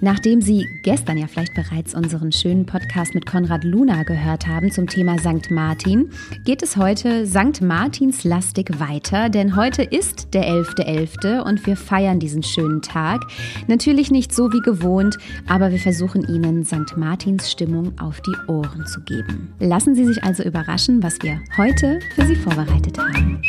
Nachdem Sie gestern ja vielleicht bereits unseren schönen Podcast mit Konrad Luna gehört haben zum Thema St. Martin, geht es heute St. Martins lastig weiter, denn heute ist der 11.11. .11. und wir feiern diesen schönen Tag. Natürlich nicht so wie gewohnt, aber wir versuchen Ihnen St. Martins Stimmung auf die Ohren zu geben. Lassen Sie sich also überraschen, was wir heute für Sie vorbereitet haben.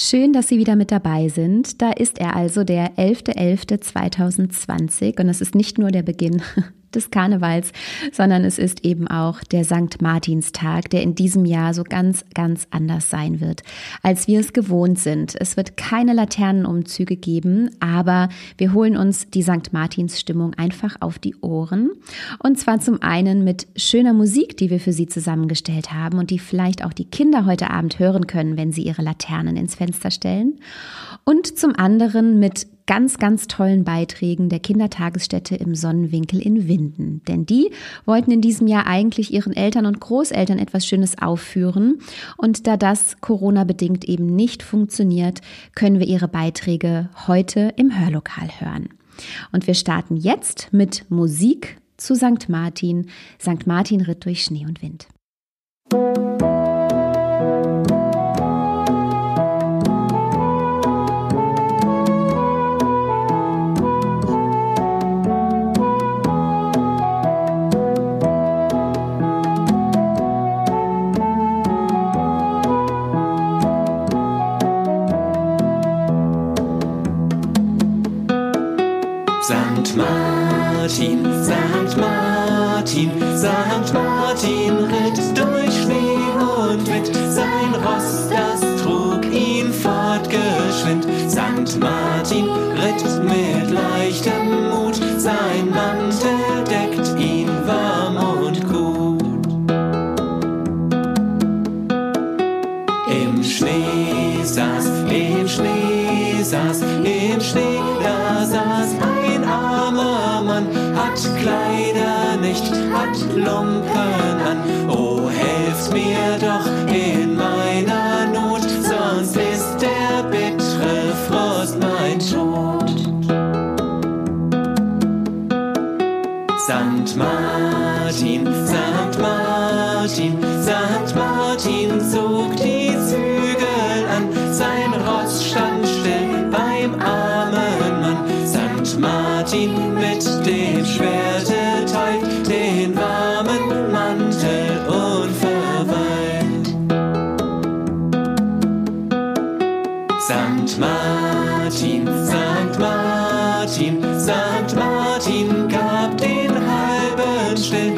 Schön, dass Sie wieder mit dabei sind. Da ist er also, der 11.11.2020 und es ist nicht nur der Beginn des Karnevals, sondern es ist eben auch der Sankt Martinstag, der in diesem Jahr so ganz, ganz anders sein wird, als wir es gewohnt sind. Es wird keine Laternenumzüge geben, aber wir holen uns die Sankt Martins Stimmung einfach auf die Ohren. Und zwar zum einen mit schöner Musik, die wir für Sie zusammengestellt haben und die vielleicht auch die Kinder heute Abend hören können, wenn sie ihre Laternen ins Fenster stellen. Und zum anderen mit ganz, ganz tollen Beiträgen der Kindertagesstätte im Sonnenwinkel in Winden. Denn die wollten in diesem Jahr eigentlich ihren Eltern und Großeltern etwas Schönes aufführen. Und da das Corona-bedingt eben nicht funktioniert, können wir ihre Beiträge heute im Hörlokal hören. Und wir starten jetzt mit Musik zu St. Martin. St. Martin ritt durch Schnee und Wind. Martin, Im Schnee saß, im Schnee saß, im Schnee, da saß ein armer Mann, hat Kleider nicht, hat Lumpen an. Oh, helft mir doch in meiner Not, sonst ist der bittere Frost mein Tod. Sankt mit dem Schwerte teilt den warmen Mantel unverweilt. Sankt Martin, Sankt Martin, Sankt Martin gab den halben still,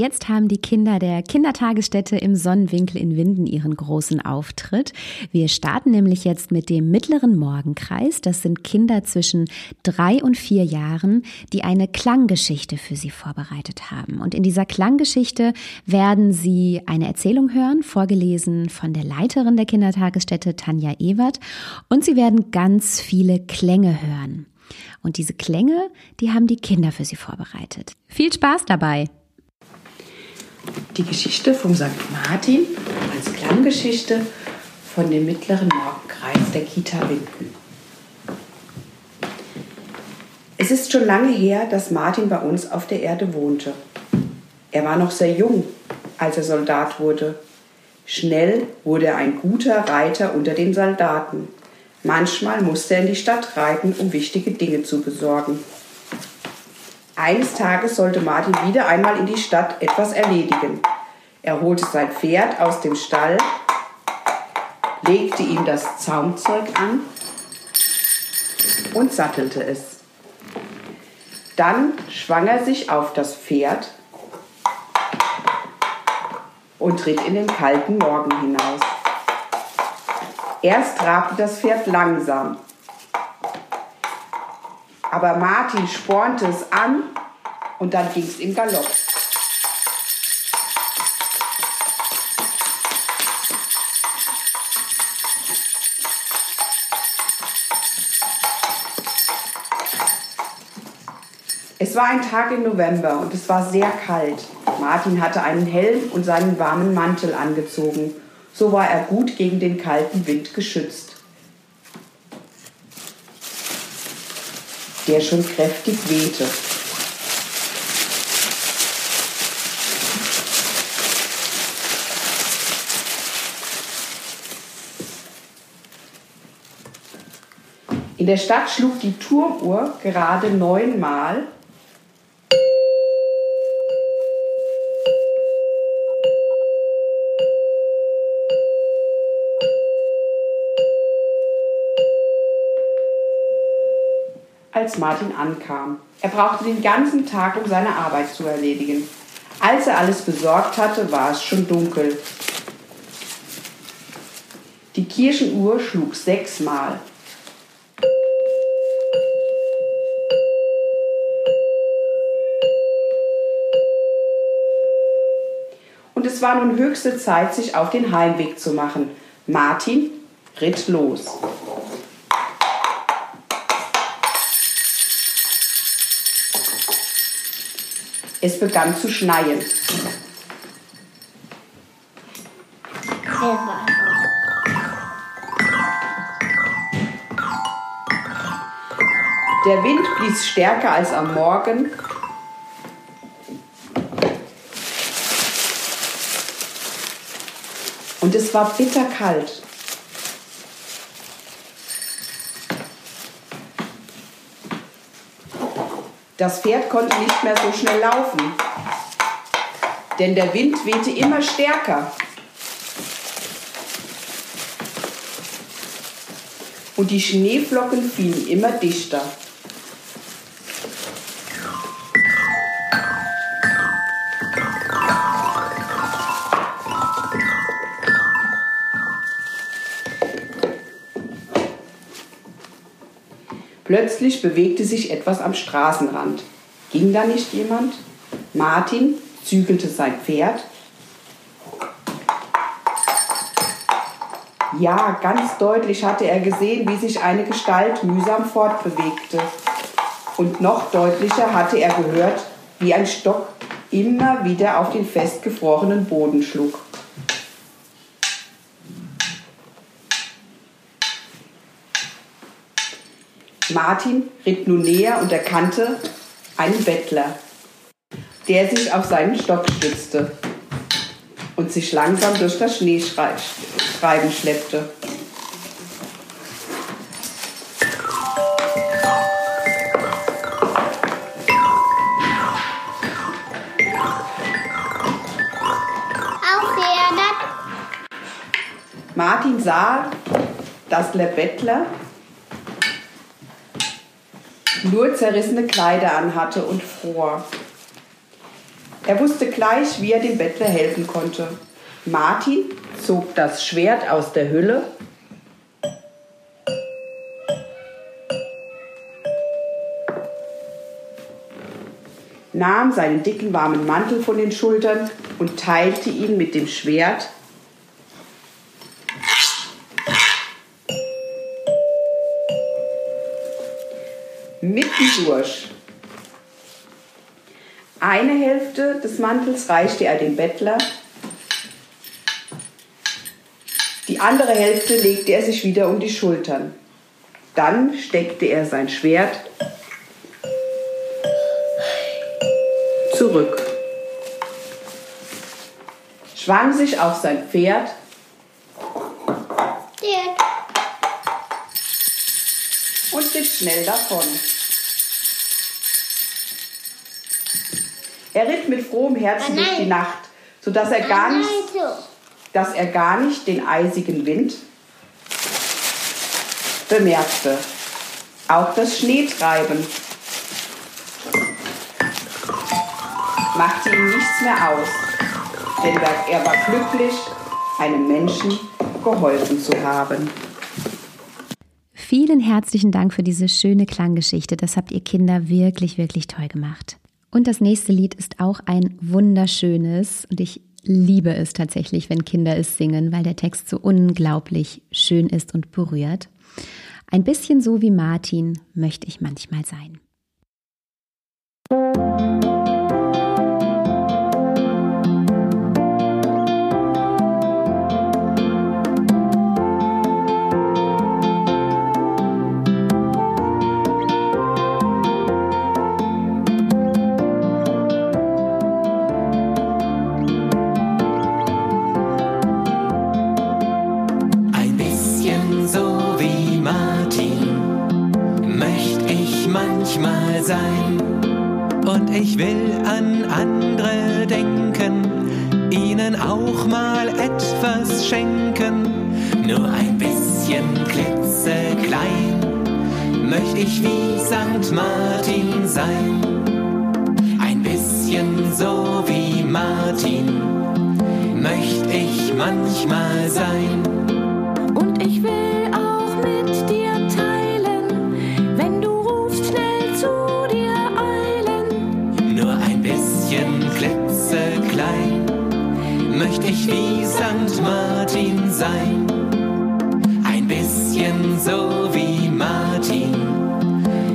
jetzt haben die Kinder der Kindertagesstätte im Sonnenwinkel in Winden ihren großen Auftritt. Wir starten nämlich jetzt mit dem mittleren Morgenkreis. Das sind Kinder zwischen drei und vier Jahren, die eine Klanggeschichte für sie vorbereitet haben. Und in dieser Klanggeschichte werden sie eine Erzählung hören, vorgelesen von der Leiterin der Kindertagesstätte, Tanja Ewert. Und sie werden ganz viele Klänge hören. Und diese Klänge, die haben die Kinder für sie vorbereitet. Viel Spaß dabei! Die Geschichte vom St. Martin als Klanggeschichte von dem mittleren Morgenkreis der Kita Winden. Es ist schon lange her, dass Martin bei uns auf der Erde wohnte. Er war noch sehr jung, als er Soldat wurde. Schnell wurde er ein guter Reiter unter den Soldaten. Manchmal musste er in die Stadt reiten, um wichtige Dinge zu besorgen. Eines Tages sollte Martin wieder einmal in die Stadt etwas erledigen. Er holte sein Pferd aus dem Stall, legte ihm das Zaumzeug an und sattelte es. Dann schwang er sich auf das Pferd und ritt in den kalten Morgen hinaus. Erst trabte das Pferd langsam. Aber Martin spornte es an und dann ging es im Galopp. Es war ein Tag im November und es war sehr kalt. Martin hatte einen Helm und seinen warmen Mantel angezogen so war er gut gegen den kalten Wind geschützt, der schon kräftig wehte. In der Stadt schlug die Turmuhr gerade neunmal als Martin ankam. Er brauchte den ganzen Tag, um seine Arbeit zu erledigen. Als er alles besorgt hatte, war es schon dunkel. Die Kirchenuhr schlug sechsmal. Und es war nun höchste Zeit, sich auf den Heimweg zu machen. Martin ritt los. Es begann zu schneien. Der Wind blies stärker als am Morgen. Und es war bitterkalt. Das Pferd konnte nicht mehr so schnell laufen, denn der Wind wehte immer stärker. Und die Schneeflocken fielen immer dichter. Plötzlich bewegte sich etwas am Straßenrand. Ging da nicht jemand? Martin zügelte sein Pferd. Ja, ganz deutlich hatte er gesehen, wie sich eine Gestalt mühsam fortbewegte. Und noch deutlicher hatte er gehört, wie ein Stock immer wieder auf den festgefrorenen Boden schlug. Martin ritt nun näher und erkannte einen Bettler, der sich auf seinen Stock stützte und sich langsam durch das Schneeschreiben schleppte. Martin sah, dass der Bettler nur zerrissene Kleider anhatte und fror. Er wusste gleich, wie er dem Bettler helfen konnte. Martin zog das Schwert aus der Hülle nahm seinen dicken warmen Mantel von den Schultern und teilte ihn mit dem Schwert mitten durch. Eine Hälfte des Mantels reichte er dem Bettler, die andere Hälfte legte er sich wieder um die Schultern. Dann steckte er sein Schwert zurück, schwang sich auf sein Pferd und ritt schnell davon. Er ritt mit frohem Herzen durch die Nacht, sodass er gar nicht, dass er gar nicht den eisigen Wind bemerkte. Auch das Schneetreiben machte ihm nichts mehr aus, denn er war glücklich, einem Menschen geholfen zu haben. Vielen herzlichen Dank für diese schöne Klanggeschichte. Das habt ihr Kinder wirklich, wirklich toll gemacht. Und das nächste Lied ist auch ein wunderschönes und ich liebe es tatsächlich, wenn Kinder es singen, weil der Text so unglaublich schön ist und berührt. Ein bisschen so wie Martin möchte ich manchmal sein. und ich will an andere denken, ihnen auch mal etwas schenken. Nur ein bisschen klitzeklein möchte ich wie St. Martin sein. Ein bisschen so wie Martin möchte ich manchmal sein. Und ich will wie St. Martin sein. Ein bisschen so wie Martin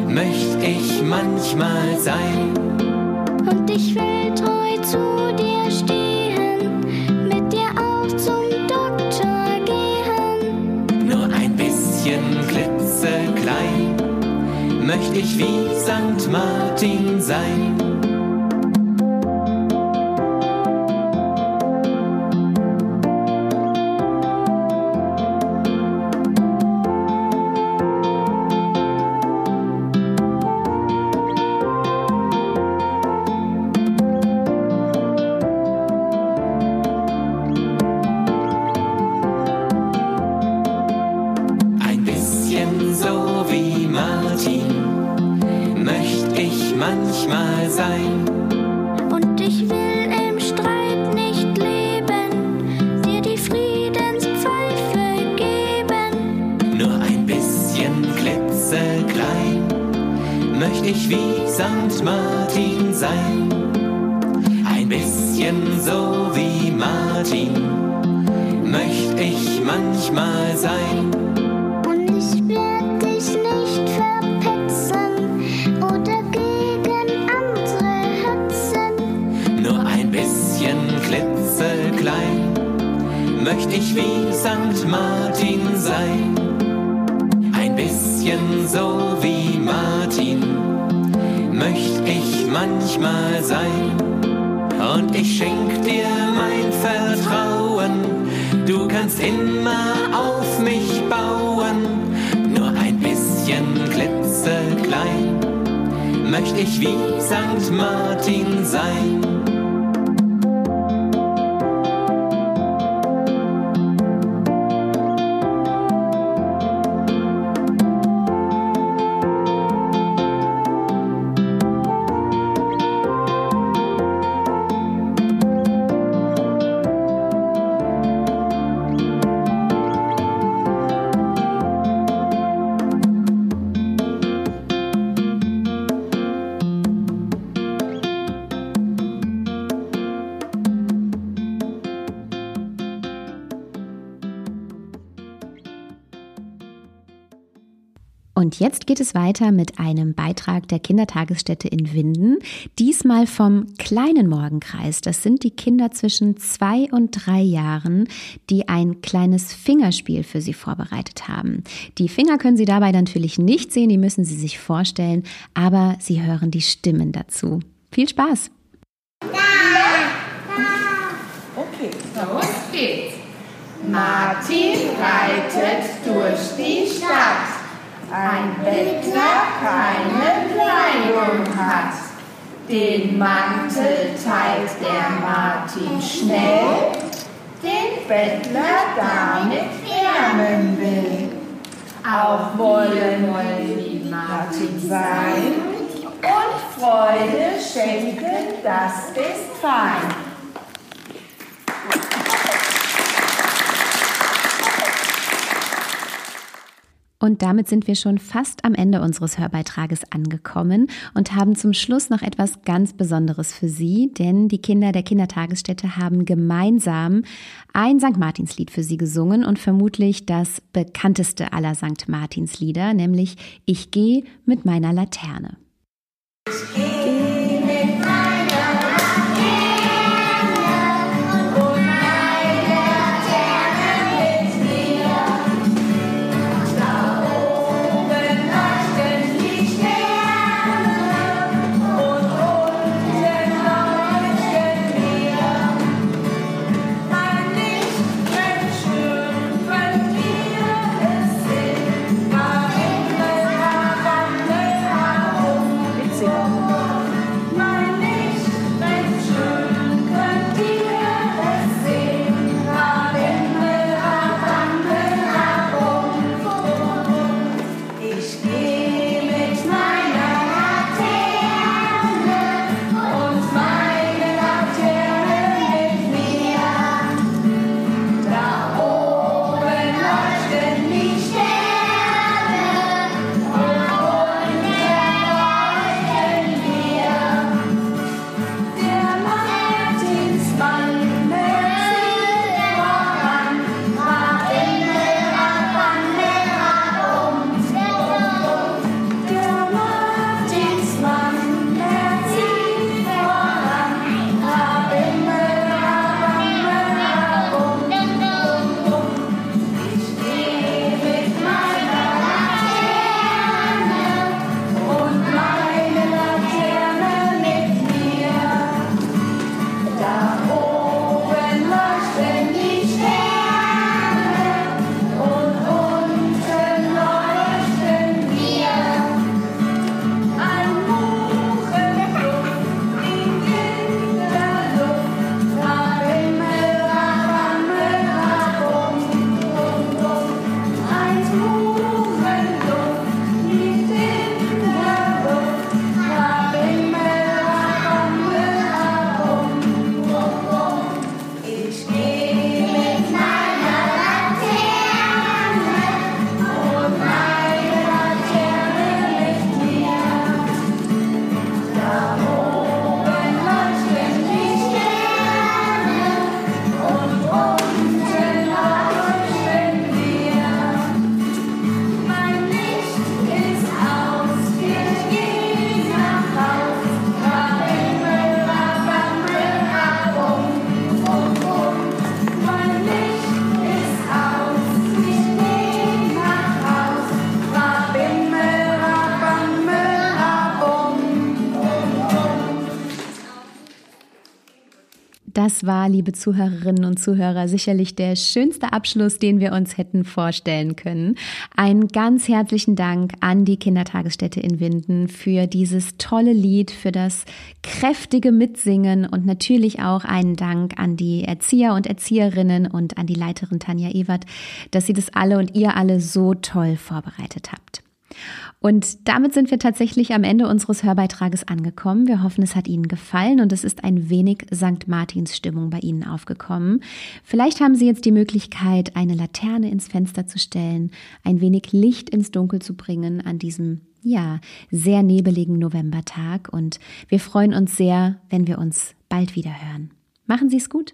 möchte ich manchmal sein. Und ich will treu zu dir stehen, mit dir auch zum Doktor gehen. Nur ein bisschen klitzeklein möchte ich wie St. Martin sein Martin sein. Ein bisschen so wie Martin möchte ich manchmal sein. ich mal sein. Und ich schenk dir mein Vertrauen. Du kannst immer auf mich bauen. Nur ein bisschen klitzeklein möchte ich wie St. Martin sein. Jetzt geht es weiter mit einem Beitrag der Kindertagesstätte in Winden, diesmal vom kleinen Morgenkreis. Das sind die Kinder zwischen zwei und drei Jahren, die ein kleines Fingerspiel für sie vorbereitet haben. Die Finger können Sie dabei natürlich nicht sehen, die müssen Sie sich vorstellen, aber Sie hören die Stimmen dazu. Viel Spaß! Okay, los geht's. Martin reitet durch die Stadt. Ein Bettler keine Kleidung hat. Den Mantel teilt der Martin schnell, den Bettler damit wärmen will. Auch wollen wir wie Martin sein und Freude schenken, das ist fein. Und damit sind wir schon fast am Ende unseres Hörbeitrages angekommen und haben zum Schluss noch etwas ganz Besonderes für Sie, denn die Kinder der Kindertagesstätte haben gemeinsam ein St. Martinslied für Sie gesungen und vermutlich das bekannteste aller St. Martinslieder, nämlich Ich gehe mit meiner Laterne. Das war, liebe Zuhörerinnen und Zuhörer, sicherlich der schönste Abschluss, den wir uns hätten vorstellen können. Einen ganz herzlichen Dank an die Kindertagesstätte in Winden für dieses tolle Lied, für das kräftige Mitsingen und natürlich auch einen Dank an die Erzieher und Erzieherinnen und an die Leiterin Tanja Ewert, dass sie das alle und ihr alle so toll vorbereitet habt. Und damit sind wir tatsächlich am Ende unseres Hörbeitrages angekommen. Wir hoffen, es hat Ihnen gefallen und es ist ein wenig St. Martins Stimmung bei Ihnen aufgekommen. Vielleicht haben Sie jetzt die Möglichkeit, eine Laterne ins Fenster zu stellen, ein wenig Licht ins Dunkel zu bringen an diesem, ja, sehr nebeligen Novembertag. Und wir freuen uns sehr, wenn wir uns bald wieder hören. Machen Sie es gut.